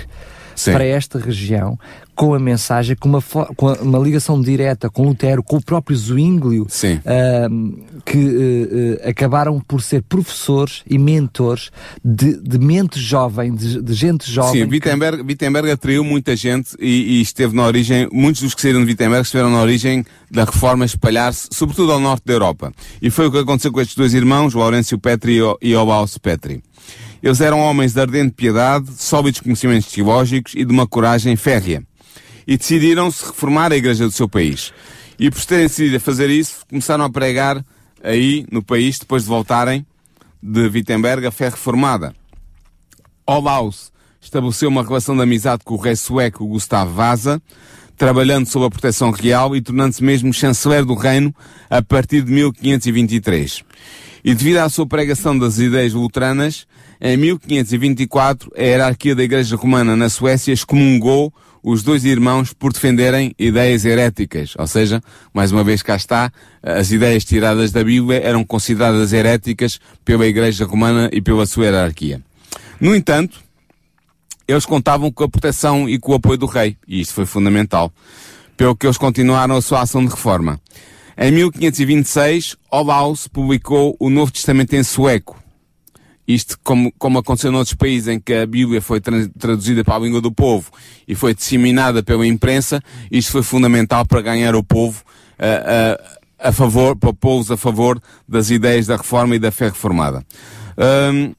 Sim. para esta região com a mensagem, com uma, com uma ligação direta com Lutero, com o próprio Zwinglio, uh, que uh, uh, acabaram por ser professores e mentores de, de mente jovem, de, de gente jovem. Sim, Wittenberg, que... Wittenberg atraiu muita gente e, e, esteve na origem, muitos dos que saíram de Wittenberg estiveram na origem da reforma espalhar-se, sobretudo ao norte da Europa. E foi o que aconteceu com estes dois irmãos, Laurêncio Petri e Obaus Petri. Eles eram homens de ardente piedade, sólidos conhecimentos teológicos e de uma coragem férrea. E decidiram-se reformar a igreja do seu país. E por terem decidido fazer isso, começaram a pregar aí no país, depois de voltarem de Wittenberg, a fé reformada. Olaus estabeleceu uma relação de amizade com o rei sueco Gustav Vasa, trabalhando sob a proteção real e tornando-se mesmo chanceler do reino a partir de 1523. E devido à sua pregação das ideias luteranas, em 1524, a hierarquia da Igreja Romana na Suécia excomungou os dois irmãos por defenderem ideias heréticas. Ou seja, mais uma vez cá está, as ideias tiradas da Bíblia eram consideradas heréticas pela Igreja Romana e pela sua hierarquia. No entanto, eles contavam com a proteção e com o apoio do rei, e isto foi fundamental, pelo que eles continuaram a sua ação de reforma. Em 1526, Olaus publicou o Novo Testamento em sueco, isto, como, como aconteceu noutros países em que a Bíblia foi tra traduzida para a língua do povo e foi disseminada pela imprensa, isto foi fundamental para ganhar o povo uh, uh, a favor, para pô-los a favor das ideias da reforma e da fé reformada. Um,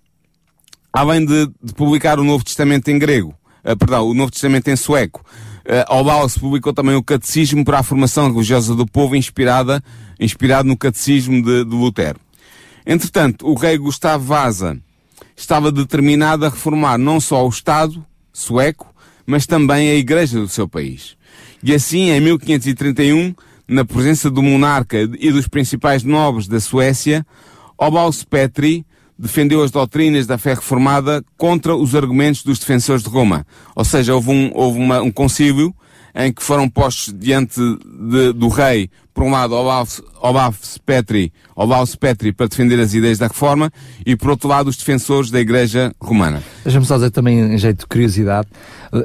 além de, de, publicar o Novo Testamento em grego, uh, perdão, o Novo Testamento em sueco, uh, Olaus publicou também o Catecismo para a formação religiosa do povo, inspirada, inspirado no Catecismo de, de Lutero. Entretanto, o rei Gustavo Vasa estava determinado a reformar não só o Estado sueco, mas também a igreja do seu país. E assim, em 1531, na presença do monarca e dos principais nobres da Suécia, Obaus Petri defendeu as doutrinas da fé reformada contra os argumentos dos defensores de Roma. Ou seja, houve um, houve uma, um concílio em que foram postos diante de, do rei, por um lado, Olaf Petri, Olaf Petri para defender as ideias da reforma e, por outro lado, os defensores da Igreja Romana. Deixa-me só dizer também, em jeito de curiosidade,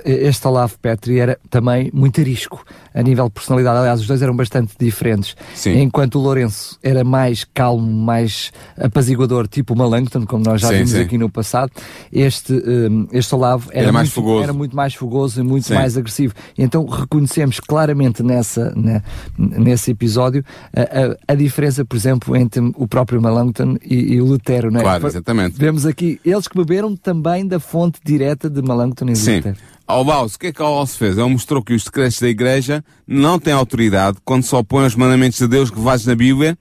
este Olaf Petri era também muito arisco a nível de personalidade. Aliás, os dois eram bastante diferentes. Sim. Enquanto o Lourenço era mais calmo, mais apaziguador, tipo o Malangton, como nós já Sim, vimos sim. aqui no passado, este, um, este Olavo era, Era mais muito, fogoso. era muito mais fogoso e muito mais agressivo. Então reconhecemos claramente nessa, na- nesse episódio a, a- a diferença, por exemplo, entre o próprio Malangton e, e o Lutero. Não é? Claro, exatamente. Vemos aqui, eles que beberam também da fonte direta de Malangton e Sim. Lutero. Albaus, o que é que Albaus fez? Ele mostrou que os decretos da Igreja não têm autoridade quando se opõem aos mandamentos de Deus revelados na Bíblia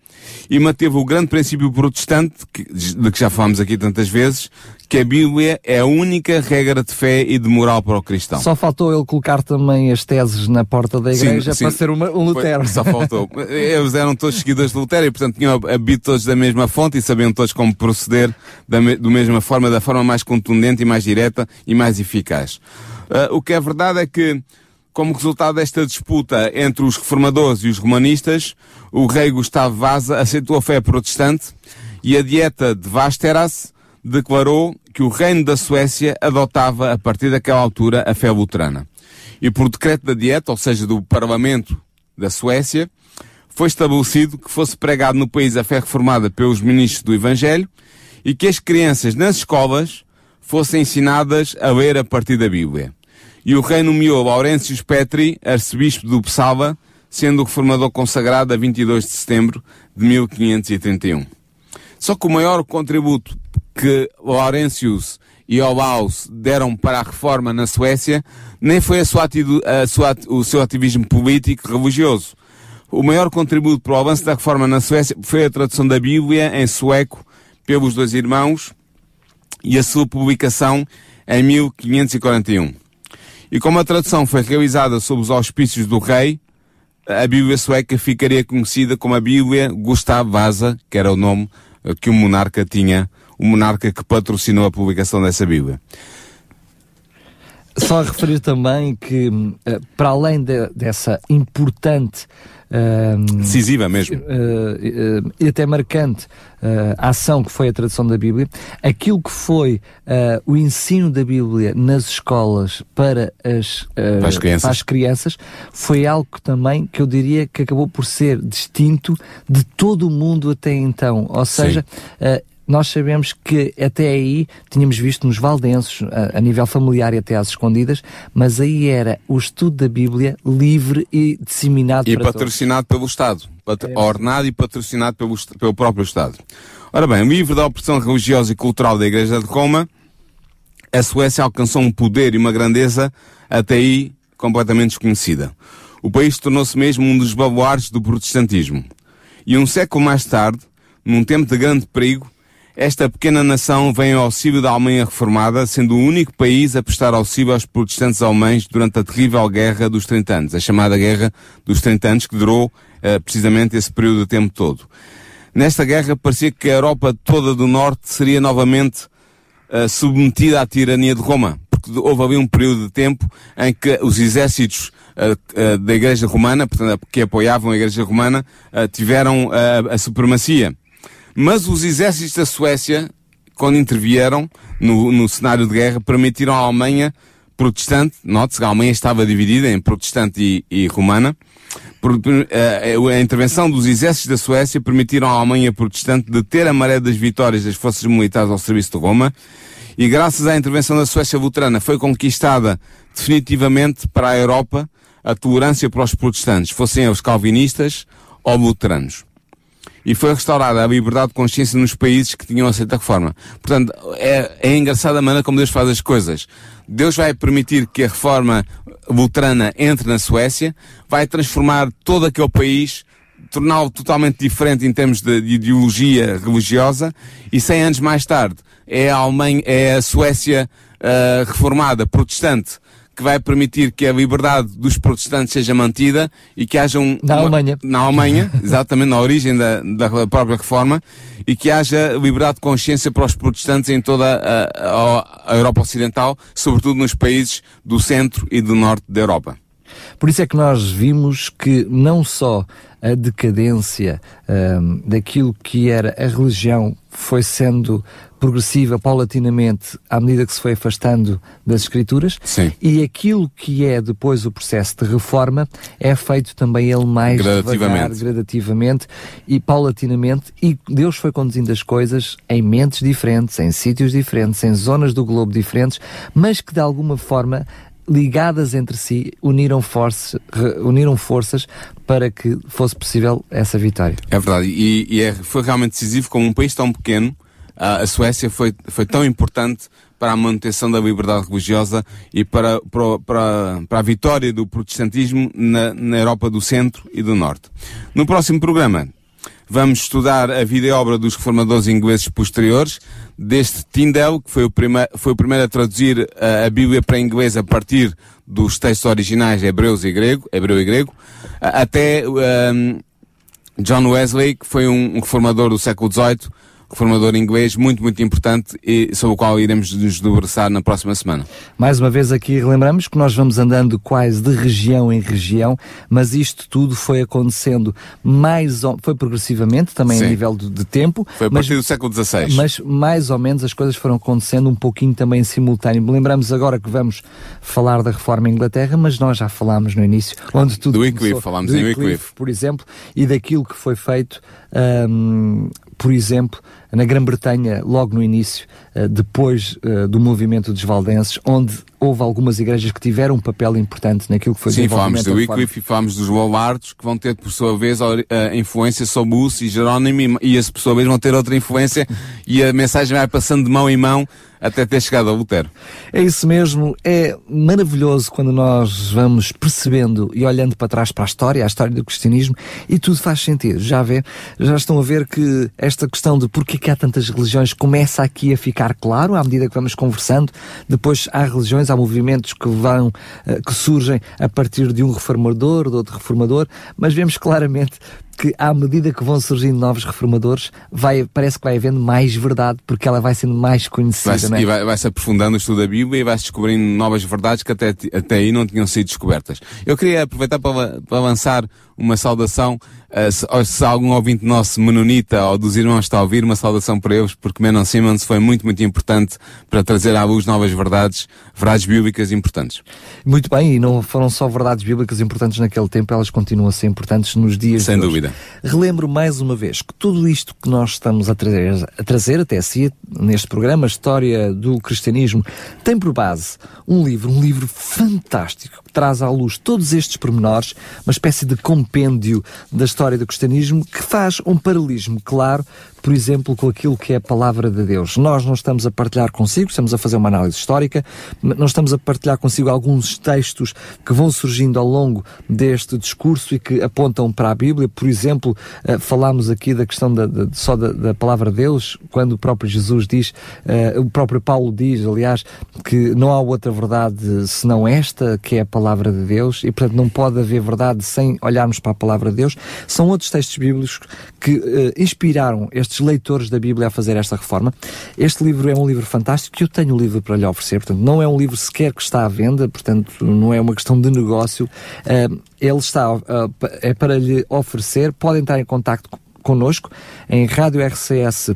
e manteve o grande princípio protestante, que- de que já falámos aqui tantas vezes, que a Bíblia é a única regra de fé e de moral para o cristão. Só faltou ele colocar também as teses na porta da Sim, igreja sim. para ser uma- um Lutero. Foi- só faltou. [LAUGHS] Eles eram todos seguidores de Lutero e, portanto, tinham habido todos da mesma fonte e sabiam todos como proceder da, me, do mesma forma, da forma mais contundente e mais direta e mais eficaz. Ah, o que é verdade é que, como resultado desta disputa entre os reformadores e os romanistas, o rei Gustavo Vasa aceitou a fé protestante e a dieta de Vasteras declarou que o reino da Suécia adotava, a partir daquela altura, a fé luterana. E por decreto da dieta, ou seja, do Parlamento da Suécia, foi estabelecido que fosse pregado no país a fé reformada pelos ministros do Evangelho e que as crianças nas escolas fossem ensinadas a ler a partir da Bíblia. E o rei nomeou Laurentius Petri, arcebispo do Psalva, sendo o reformador consagrado a 22 de setembro de 1531. Só que o maior contributo que Laurentius e Olaus deram para a reforma na Suécia nem foi a sua a sua o seu ativismo político religioso. O maior contributo para o avanço da reforma na Suécia foi a tradução da Bíblia em sueco pelos dois irmãos e a sua publicação em 1541. E como a tradução foi realizada sob os auspícios do rei, a Bíblia sueca ficaria conhecida como a Bíblia Gustav Vasa, que era o nome que o monarca tinha, o monarca que patrocinou a publicação dessa Bíblia. Só a referir também que, eh, para além de- dessa importante hum, Decisiva mesmo. eh, eh, e até marcante ação que foi a tradução da Bíblia, aquilo que foi o ensino da Bíblia nas escolas para as, Para as crianças. para as crianças foi algo que também que eu diria que acabou por ser distinto de todo o mundo até então. Ou seja, nós sabemos que até aí tínhamos visto nos valdenses, a, a nível familiar e até às escondidas, mas aí era o estudo da Bíblia livre e disseminado E para todos. patrocinado pelo Estado. É. Ordenado e patrocinado pelo, pelo próprio Estado. Ora bem, livre da opressão religiosa e cultural da Igreja de Roma, a Suécia alcançou um poder e uma grandeza até aí completamente desconhecida. O país tornou-se mesmo um dos baluartes do protestantismo. E um século mais tarde, num tempo de grande perigo, esta pequena nação vem ao auxílio da Alemanha reformada, sendo o único país a prestar auxílio aos protestantes alemães durante a terrível Guerra dos 30 anos, a chamada Guerra dos 30 anos, que durou eh, precisamente esse período de tempo todo. Nesta guerra parecia que a Europa toda do Norte seria novamente eh, submetida à tirania de Roma, porque houve ali um período de tempo em que os exércitos eh, da Igreja Romana, portanto, que apoiavam a Igreja Romana, tiveram a supremacia. Mas os exércitos da Suécia, quando intervieram no, no cenário de guerra, permitiram à Alemanha protestante, note-se que a Alemanha estava dividida em protestante e, e romana, por- eh, a intervenção dos exércitos da Suécia permitiram à Alemanha protestante deter a maré das vitórias das forças militares ao serviço de Roma, e graças à intervenção da Suécia luterana foi conquistada definitivamente para a Europa a tolerância para os protestantes, fossem eles calvinistas ou luteranos e foi restaurada a liberdade de consciência nos países que tinham aceito a reforma. Portanto, é, é engraçada a maneira como Deus faz as coisas. Deus vai permitir que a reforma luterana entre na Suécia, vai transformar todo aquele país torná-lo totalmente diferente em termos de, de, ideologia religiosa e 100 anos mais tarde é a Alemanha, é a Suécia uh, reformada, protestante, que vai permitir que a liberdade dos protestantes seja mantida e que haja um... Na uma, Alemanha. Na Alemanha, [LAUGHS] exatamente, na origem da, da própria reforma, e que haja liberdade de consciência para os protestantes em toda a, a, a Europa Ocidental, sobretudo nos países do centro e do norte da Europa. Por isso é que nós vimos que não só a decadência um, daquilo que era a religião foi sendo progressiva paulatinamente à medida que se foi afastando das escrituras Sim. e aquilo que é depois o processo de reforma é feito também ele mais gradativamente. Devagar, gradativamente e paulatinamente e Deus foi conduzindo as coisas em mentes diferentes, em sítios diferentes, em zonas do globo diferentes, mas que de alguma forma ligadas entre si, uniram, force, uniram forças para que fosse possível essa vitória. É verdade, e, e é, foi realmente decisivo como um país tão pequeno, a, a Suécia foi, foi tão importante para a manutenção da liberdade religiosa e para, para, para, a vitória do protestantismo na, na Europa do Centro e do Norte. No próximo programa, vamos estudar a vida e obra dos reformadores ingleses posteriores, deste Tyndale, que foi o, prima, foi o primeiro a traduzir a, a Bíblia para inglês a partir dos textos originais hebreus e grego, hebreu e grego, até um, John Wesley, que foi um reformador do século XVIII, reformador inglês muito, muito importante e sobre o qual iremos nos debruçar na próxima semana. Mais uma vez aqui relembramos que nós vamos andando quase de região em região, mas isto tudo foi acontecendo mais ou, foi progressivamente, também Sim. a nível de, de, tempo. Foi a partir mas, do século XVI. Mas mais ou menos as coisas foram acontecendo um pouquinho também em simultâneo. Lembramos agora que vamos falar da reforma em Inglaterra, mas nós já falámos no início, onde tudo do Wycliffe, falámos do em Wycliffe, por exemplo, e daquilo que foi feito um, por exemplo, na Grã-Bretanha, logo no início, depois uh, do movimento dos valdenses, onde houve algumas igrejas que tiveram um papel importante naquilo que foi Sim, falámos do Wycliffe e falámos dos Lollardos, que vão ter, por sua vez, a influência sobre Hus e Jerónimo, e, e, por sua vez, vão ter outra influência, e a mensagem vai passando de mão em mão até ter chegado a Lutero. É isso mesmo, é maravilhoso quando nós vamos percebendo e olhando para trás para a história, a história do cristianismo, e tudo faz sentido. Já vê, já estão a ver que esta questão de porquê que há tantas religiões começa aqui a ficar claro à medida que vamos conversando. Depois há religiões, há movimentos que vão, eh, que surgem a partir de um reformador, de outro reformador, mas vemos claramente que à medida que vão surgindo novos reformadores, vai, parece que vai havendo mais verdade, porque ela vai sendo mais conhecida. Vai é? E vai, vai, se aprofundando o estudo da Bíblia e vai-se descobrindo novas verdades que até, até aí não tinham sido descobertas. Eu queria aproveitar para, para lançar uma saudação Uh, se, se, algum ouvinte nosso menonita ou dos irmãos está a ouvir, uma saudação para eles, porque Menon Simmons foi muito, muito importante para trazer à luz novas verdades, verdades bíblicas importantes. Muito bem, e não foram só verdades bíblicas importantes naquele tempo, elas continuam a ser importantes nos dias Sem de dúvida. Relembro mais uma vez que tudo isto que nós estamos a trazer, a trazer até si, neste programa, História do Cristianismo, tem por base um livro, um livro fantástico, que traz à luz todos estes pormenores, uma espécie de compêndio das história do cristianismo que faz um paralelismo claro por exemplo, com aquilo que é a palavra de Deus. Nós não estamos a partilhar consigo, estamos a fazer uma análise histórica, não estamos a partilhar consigo alguns textos que vão surgindo ao longo deste discurso e que apontam para a Bíblia. Por exemplo, uh, falámos aqui da questão da, da, só da, da, palavra de Deus, quando o próprio Jesus diz, uh, o próprio Paulo diz, aliás, que não há outra verdade senão esta, que é a palavra de Deus, e portanto não pode haver verdade sem olharmos para a palavra de Deus. São outros textos bíblicos que uh, inspiraram estes estes leitores da Bíblia a fazer esta reforma. Este livro é um livro fantástico que eu tenho o livro para lhe oferecer, portanto, não é um livro sequer que está à venda, portanto, não é uma questão de negócio. Uh, ele está, uh, é para lhe oferecer, pode entrar em contato connosco em radiorcs.pt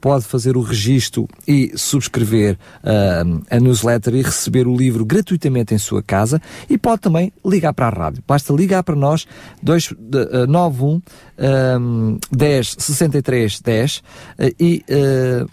pode fazer o registro e subscrever uh, a newsletter e receber o livro gratuitamente em sua casa e pode também ligar para a rádio. Basta ligar para nós 291 uh, 10 63 10 uh, e uh,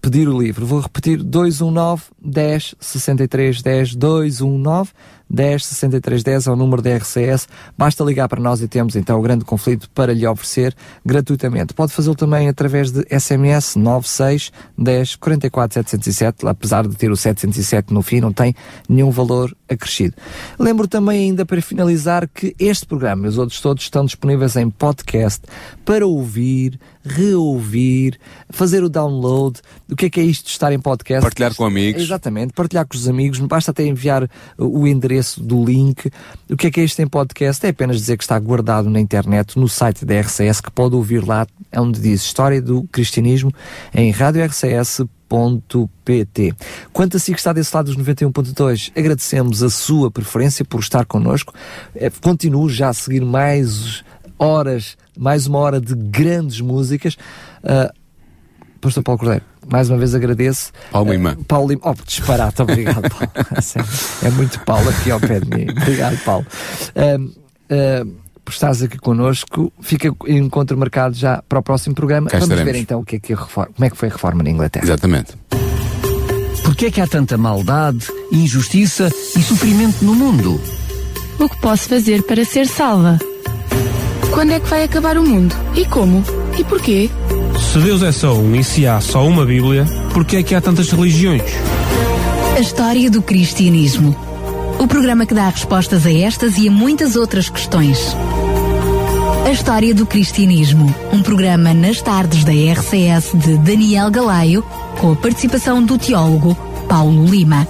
pedir o livro. Vou repetir 219 10 63 10 219 10 63 10 é o número da RCS. Basta ligar para nós e temos então o grande conflito para lhe oferecer gratuitamente. Pode fazê-lo também através de SMS 96 10 44 707, apesar de ter o 707 no fim, não tem nenhum valor acrescido. Lembro também ainda para finalizar que este programa e os outros todos estão disponíveis em podcast para ouvir, reouvir, fazer o download. O que é que é isto de estar em podcast? Partilhar com amigos. Exatamente, partilhar com os amigos. Basta até enviar o endereço do link. O que é que é isto em podcast? É apenas dizer que está guardado na internet, no site da RCS, que pode ouvir lá, é onde diz História do Cristianismo, em Rádio RCS pt Quanto a si que está desse lado dos 91.2, agradecemos a sua preferência por estar connosco. É, continuo já a seguir mais horas, mais uma hora de grandes músicas. Uh, Pastor Paulo Cordeiro, mais uma vez agradeço. Paulo Lima. Uh, Paulo Lima. Oh, disparate, obrigado, Paulo. [LAUGHS] é muito Paulo aqui ao pé de mim. Obrigado, Paulo. Uh, uh, por estares aqui connosco. Fica encontro marcado já para o próximo programa. Cá Vamos estaremos. ver então o que é que a reforma, como é que foi a reforma na Inglaterra. Exatamente. Porquê é que há tanta maldade, injustiça e sofrimento no mundo? O que posso fazer para ser salva? Quando é que vai acabar o mundo? E como? E porquê? Se Deus é só um e se há só uma Bíblia, porquê é que há tantas religiões? A história do cristianismo. O programa que dá respostas a estas e a muitas outras questões. A história do cristianismo. Um programa nas tardes da RCS de Daniel Galaio, com a participação do teólogo Paulo Lima.